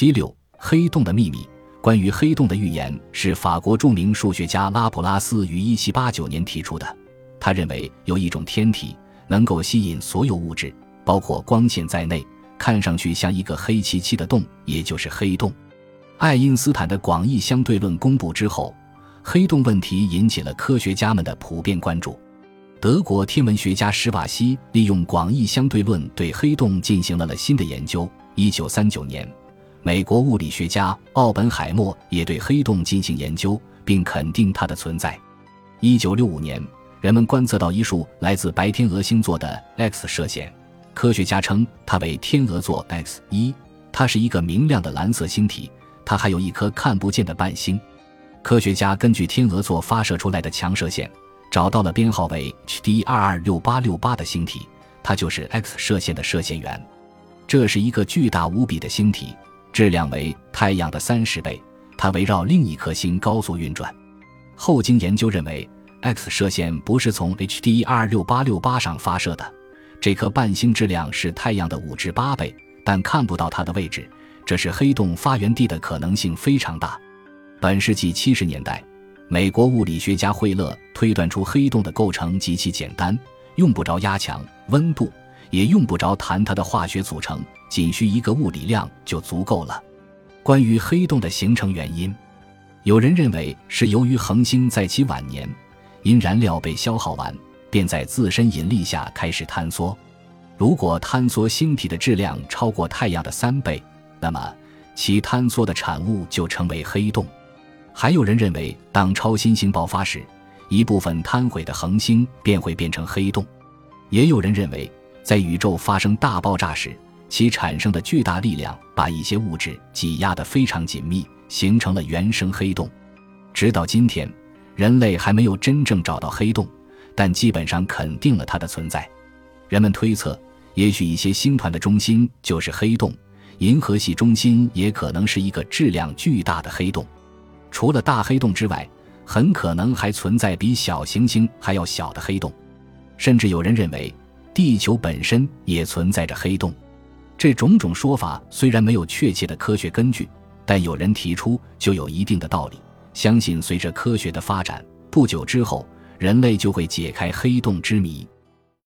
七六黑洞的秘密。关于黑洞的预言是法国著名数学家拉普拉斯于一七八九年提出的。他认为有一种天体能够吸引所有物质，包括光线在内，看上去像一个黑漆漆的洞，也就是黑洞。爱因斯坦的广义相对论公布之后，黑洞问题引起了科学家们的普遍关注。德国天文学家史瓦西利用广义相对论对黑洞进行了了新的研究。一九三九年。美国物理学家奥本海默也对黑洞进行研究，并肯定它的存在。一九六五年，人们观测到一束来自白天鹅星座的 X 射线，科学家称它为天鹅座 X 一。它是一个明亮的蓝色星体，它还有一颗看不见的伴星。科学家根据天鹅座发射出来的强射线，找到了编号为 HD 二二六八六八的星体，它就是 X 射线的射线源。这是一个巨大无比的星体。质量为太阳的三十倍，它围绕另一颗星高速运转。后经研究认为，X 射线不是从 HD 二六八六八上发射的。这颗伴星质量是太阳的五至八倍，但看不到它的位置，这是黑洞发源地的可能性非常大。本世纪七十年代，美国物理学家惠勒推断出黑洞的构成极其简单，用不着压强、温度。也用不着谈它的化学组成，仅需一个物理量就足够了。关于黑洞的形成原因，有人认为是由于恒星在其晚年因燃料被消耗完，便在自身引力下开始坍缩。如果坍缩星体的质量超过太阳的三倍，那么其坍缩的产物就成为黑洞。还有人认为，当超新星爆发时，一部分坍毁的恒星便会变成黑洞。也有人认为。在宇宙发生大爆炸时，其产生的巨大力量把一些物质挤压得非常紧密，形成了原生黑洞。直到今天，人类还没有真正找到黑洞，但基本上肯定了它的存在。人们推测，也许一些星团的中心就是黑洞，银河系中心也可能是一个质量巨大的黑洞。除了大黑洞之外，很可能还存在比小行星还要小的黑洞，甚至有人认为。地球本身也存在着黑洞，这种种说法虽然没有确切的科学根据，但有人提出就有一定的道理。相信随着科学的发展，不久之后，人类就会解开黑洞之谜。